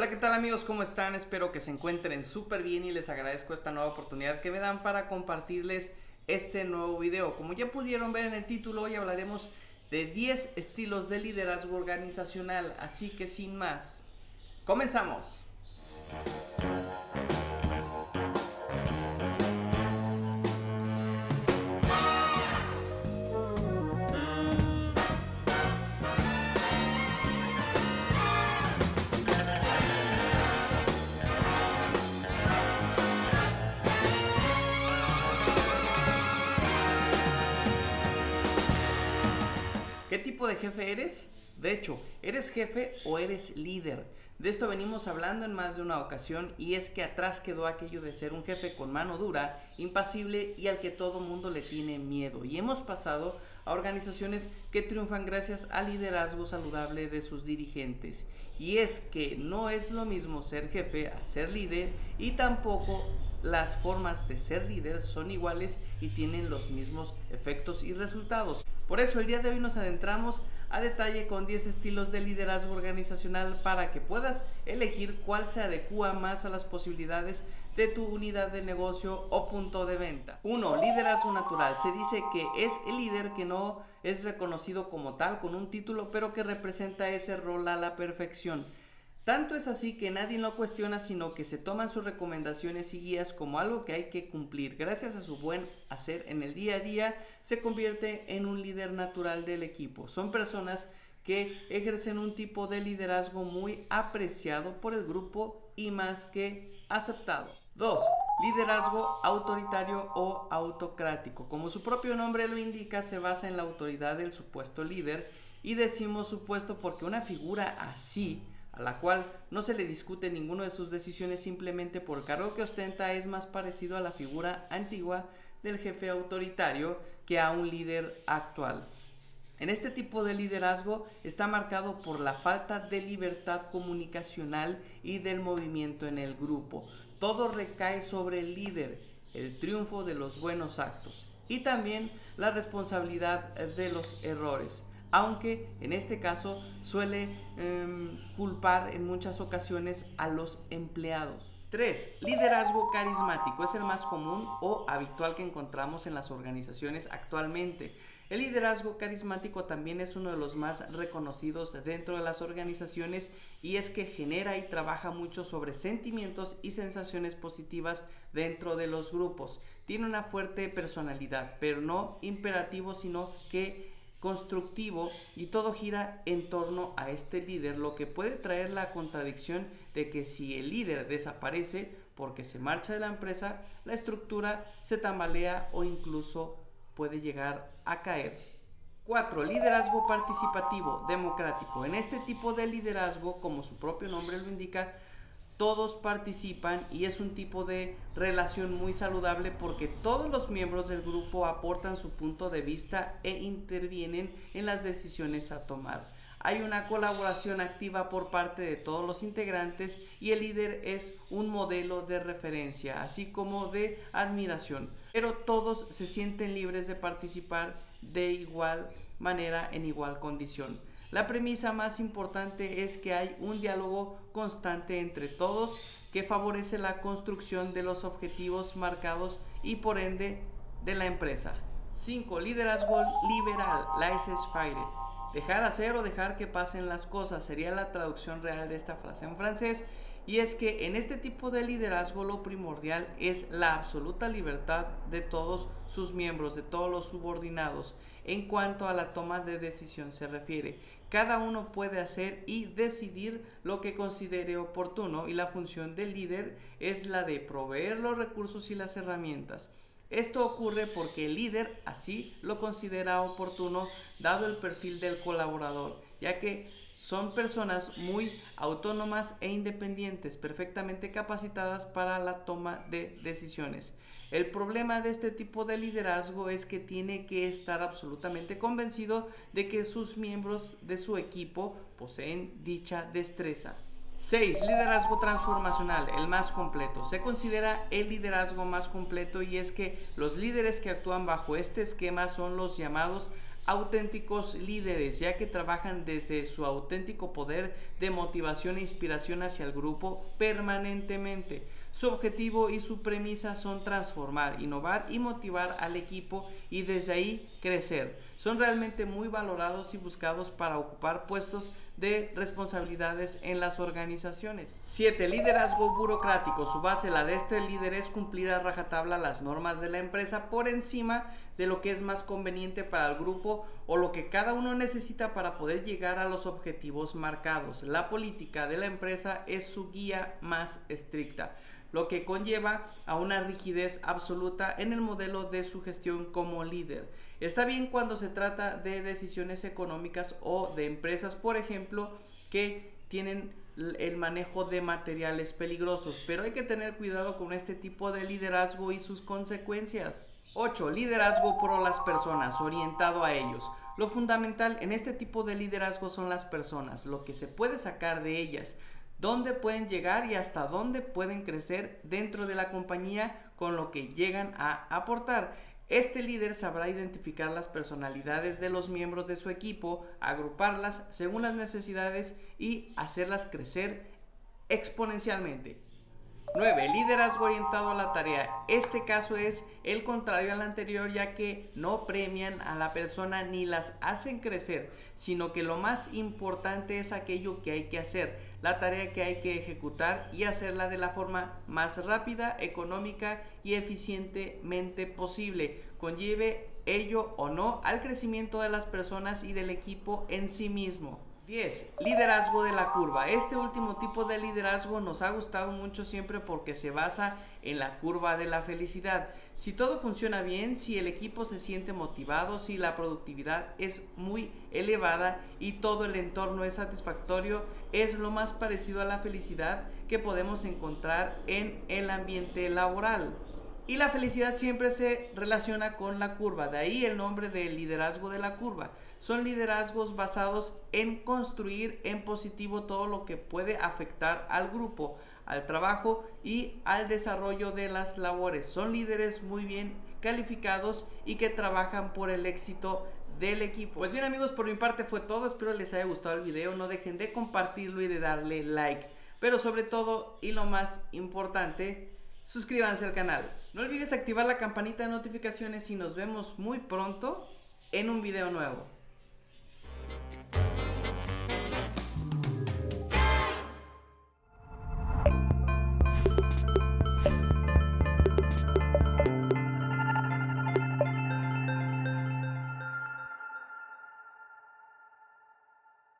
Hola, ¿qué tal amigos? ¿Cómo están? Espero que se encuentren súper bien y les agradezco esta nueva oportunidad que me dan para compartirles este nuevo video. Como ya pudieron ver en el título, hoy hablaremos de 10 estilos de liderazgo organizacional, así que sin más, comenzamos. ¿Qué tipo de jefe eres? De hecho, ¿eres jefe o eres líder? De esto venimos hablando en más de una ocasión y es que atrás quedó aquello de ser un jefe con mano dura, impasible y al que todo mundo le tiene miedo. Y hemos pasado a organizaciones que triunfan gracias al liderazgo saludable de sus dirigentes. Y es que no es lo mismo ser jefe a ser líder y tampoco las formas de ser líder son iguales y tienen los mismos efectos y resultados. Por eso el día de hoy nos adentramos a detalle con 10 estilos de liderazgo organizacional para que puedas elegir cuál se adecua más a las posibilidades de tu unidad de negocio o punto de venta. 1. Liderazgo natural. Se dice que es el líder que no es reconocido como tal con un título, pero que representa ese rol a la perfección. Tanto es así que nadie lo cuestiona, sino que se toman sus recomendaciones y guías como algo que hay que cumplir. Gracias a su buen hacer en el día a día, se convierte en un líder natural del equipo. Son personas que ejercen un tipo de liderazgo muy apreciado por el grupo y más que aceptado. 2. Liderazgo autoritario o autocrático. Como su propio nombre lo indica, se basa en la autoridad del supuesto líder y decimos supuesto porque una figura así a la cual no se le discute ninguna de sus decisiones simplemente por cargo que ostenta es más parecido a la figura antigua del jefe autoritario que a un líder actual. En este tipo de liderazgo está marcado por la falta de libertad comunicacional y del movimiento en el grupo. Todo recae sobre el líder, el triunfo de los buenos actos y también la responsabilidad de los errores aunque en este caso suele em, culpar en muchas ocasiones a los empleados. 3. Liderazgo carismático es el más común o habitual que encontramos en las organizaciones actualmente. El liderazgo carismático también es uno de los más reconocidos dentro de las organizaciones y es que genera y trabaja mucho sobre sentimientos y sensaciones positivas dentro de los grupos. Tiene una fuerte personalidad, pero no imperativo, sino que constructivo y todo gira en torno a este líder, lo que puede traer la contradicción de que si el líder desaparece porque se marcha de la empresa, la estructura se tambalea o incluso puede llegar a caer. 4. Liderazgo participativo, democrático. En este tipo de liderazgo, como su propio nombre lo indica, todos participan y es un tipo de relación muy saludable porque todos los miembros del grupo aportan su punto de vista e intervienen en las decisiones a tomar. Hay una colaboración activa por parte de todos los integrantes y el líder es un modelo de referencia, así como de admiración. Pero todos se sienten libres de participar de igual manera en igual condición. La premisa más importante es que hay un diálogo constante entre todos que favorece la construcción de los objetivos marcados y por ende de la empresa. 5. Liderazgo liberal, laissez-faire. Dejar hacer o dejar que pasen las cosas sería la traducción real de esta frase en francés. Y es que en este tipo de liderazgo lo primordial es la absoluta libertad de todos sus miembros, de todos los subordinados, en cuanto a la toma de decisión se refiere. Cada uno puede hacer y decidir lo que considere oportuno y la función del líder es la de proveer los recursos y las herramientas. Esto ocurre porque el líder así lo considera oportuno dado el perfil del colaborador, ya que son personas muy autónomas e independientes, perfectamente capacitadas para la toma de decisiones. El problema de este tipo de liderazgo es que tiene que estar absolutamente convencido de que sus miembros de su equipo poseen dicha destreza. 6. Liderazgo transformacional, el más completo. Se considera el liderazgo más completo y es que los líderes que actúan bajo este esquema son los llamados auténticos líderes, ya que trabajan desde su auténtico poder de motivación e inspiración hacia el grupo permanentemente. Su objetivo y su premisa son transformar, innovar y motivar al equipo y desde ahí crecer. Son realmente muy valorados y buscados para ocupar puestos de responsabilidades en las organizaciones. 7. Liderazgo burocrático. Su base, la de este líder, es cumplir a rajatabla las normas de la empresa por encima de lo que es más conveniente para el grupo o lo que cada uno necesita para poder llegar a los objetivos marcados. La política de la empresa es su guía más estricta lo que conlleva a una rigidez absoluta en el modelo de su gestión como líder. Está bien cuando se trata de decisiones económicas o de empresas, por ejemplo, que tienen el manejo de materiales peligrosos, pero hay que tener cuidado con este tipo de liderazgo y sus consecuencias. 8. Liderazgo por las personas, orientado a ellos. Lo fundamental en este tipo de liderazgo son las personas, lo que se puede sacar de ellas, dónde pueden llegar y hasta dónde pueden crecer dentro de la compañía con lo que llegan a aportar. Este líder sabrá identificar las personalidades de los miembros de su equipo, agruparlas según las necesidades y hacerlas crecer exponencialmente. 9. Liderazgo orientado a la tarea. Este caso es el contrario al anterior ya que no premian a la persona ni las hacen crecer, sino que lo más importante es aquello que hay que hacer, la tarea que hay que ejecutar y hacerla de la forma más rápida, económica y eficientemente posible, conlleve ello o no al crecimiento de las personas y del equipo en sí mismo. 10. Liderazgo de la curva. Este último tipo de liderazgo nos ha gustado mucho siempre porque se basa en la curva de la felicidad. Si todo funciona bien, si el equipo se siente motivado, si la productividad es muy elevada y todo el entorno es satisfactorio, es lo más parecido a la felicidad que podemos encontrar en el ambiente laboral. Y la felicidad siempre se relaciona con la curva, de ahí el nombre del liderazgo de la curva. Son liderazgos basados en construir en positivo todo lo que puede afectar al grupo, al trabajo y al desarrollo de las labores. Son líderes muy bien calificados y que trabajan por el éxito del equipo. Pues bien amigos, por mi parte fue todo. Espero les haya gustado el video. No dejen de compartirlo y de darle like. Pero sobre todo y lo más importante, suscríbanse al canal. No olvides activar la campanita de notificaciones y nos vemos muy pronto en un video nuevo.